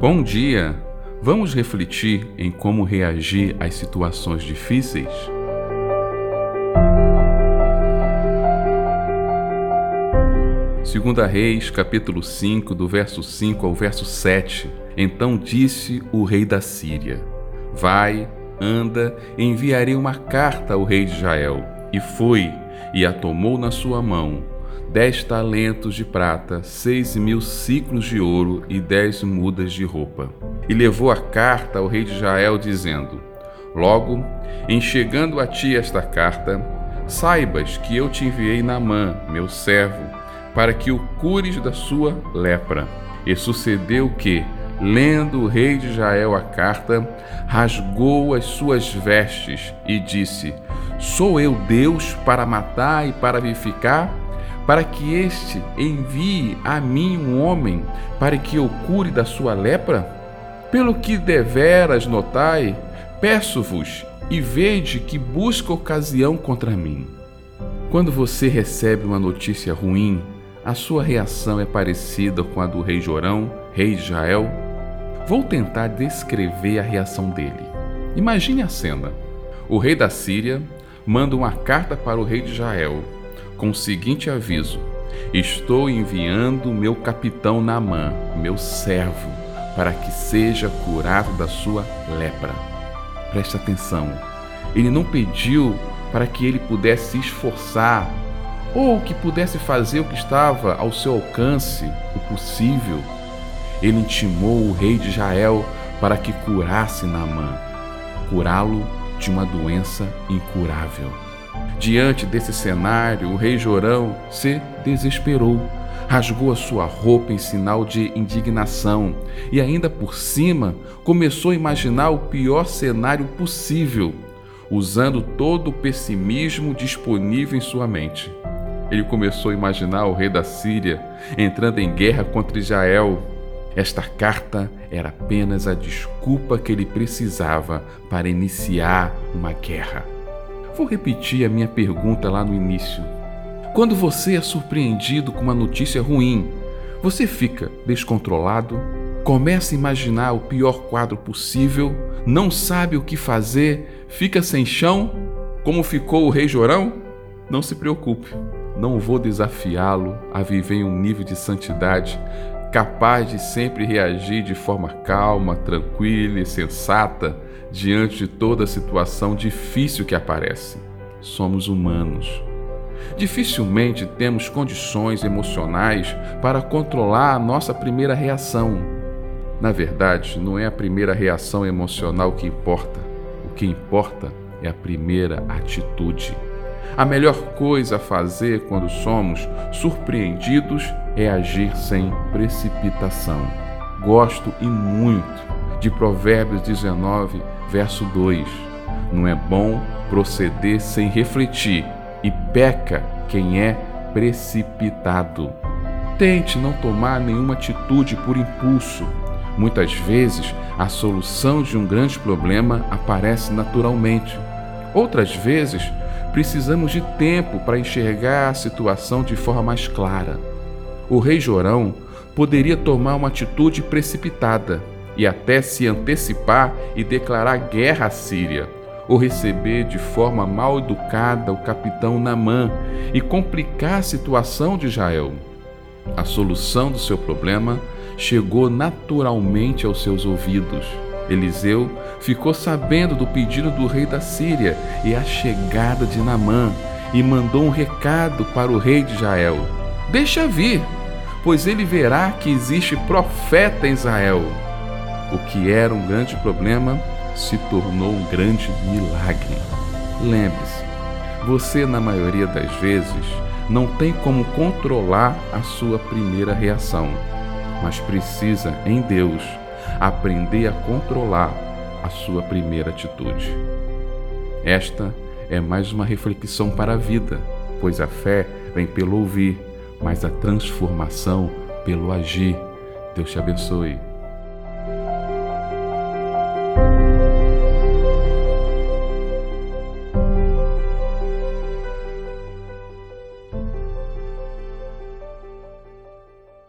Bom dia! Vamos refletir em como reagir às situações difíceis? Segunda Reis, capítulo 5, do verso 5 ao verso 7. Então disse o rei da Síria: Vai, anda, enviarei uma carta ao rei de Israel. E foi, e a tomou na sua mão, dez talentos de prata, seis mil ciclos de ouro e dez mudas de roupa. E levou a carta ao rei de Israel, dizendo: Logo, em chegando a ti esta carta, saibas que eu te enviei Naamã, meu servo, para que o cures da sua lepra. E sucedeu que, lendo o rei de Israel a carta, rasgou as suas vestes e disse: Sou eu Deus para matar e para vivificar? Para que este envie a mim um homem para que eu cure da sua lepra? Pelo que deveras notai, peço-vos e vede que busca ocasião contra mim. Quando você recebe uma notícia ruim, a sua reação é parecida com a do rei Jorão, rei de Israel? Vou tentar descrever a reação dele. Imagine a cena. O rei da Síria manda uma carta para o rei de Israel com o seguinte aviso: Estou enviando meu capitão Naamã, meu servo, para que seja curado da sua lepra. Preste atenção. Ele não pediu para que ele pudesse se esforçar ou que pudesse fazer o que estava ao seu alcance, o possível. Ele intimou o rei de Israel para que curasse Naamã, curá-lo de uma doença incurável. Diante desse cenário, o rei Jorão se desesperou, rasgou a sua roupa em sinal de indignação e, ainda por cima, começou a imaginar o pior cenário possível, usando todo o pessimismo disponível em sua mente. Ele começou a imaginar o rei da Síria entrando em guerra contra Israel. Esta carta era apenas a desculpa que ele precisava para iniciar uma guerra. Vou repetir a minha pergunta lá no início. Quando você é surpreendido com uma notícia ruim, você fica descontrolado, começa a imaginar o pior quadro possível, não sabe o que fazer, fica sem chão, como ficou o rei Jorão? Não se preocupe não vou desafiá-lo a viver em um nível de santidade capaz de sempre reagir de forma calma, tranquila e sensata diante de toda situação difícil que aparece. Somos humanos. Dificilmente temos condições emocionais para controlar a nossa primeira reação. Na verdade, não é a primeira reação emocional que importa. O que importa é a primeira atitude. A melhor coisa a fazer quando somos surpreendidos é agir sem precipitação. Gosto e muito de Provérbios 19, verso 2. Não é bom proceder sem refletir, e peca quem é precipitado. Tente não tomar nenhuma atitude por impulso. Muitas vezes, a solução de um grande problema aparece naturalmente. Outras vezes, precisamos de tempo para enxergar a situação de forma mais clara. O rei Jorão poderia tomar uma atitude precipitada e até se antecipar e declarar guerra à Síria, ou receber de forma mal educada o capitão Namã e complicar a situação de Israel. A solução do seu problema chegou naturalmente aos seus ouvidos Eliseu ficou sabendo do pedido do rei da Síria e a chegada de Namã e mandou um recado para o rei de Israel: Deixa vir, pois ele verá que existe profeta em Israel. O que era um grande problema se tornou um grande milagre. Lembre-se, você, na maioria das vezes, não tem como controlar a sua primeira reação, mas precisa, em Deus, aprender a controlar a sua primeira atitude. Esta é mais uma reflexão para a vida, pois a fé vem pelo ouvir, mas a transformação pelo agir. Deus te abençoe.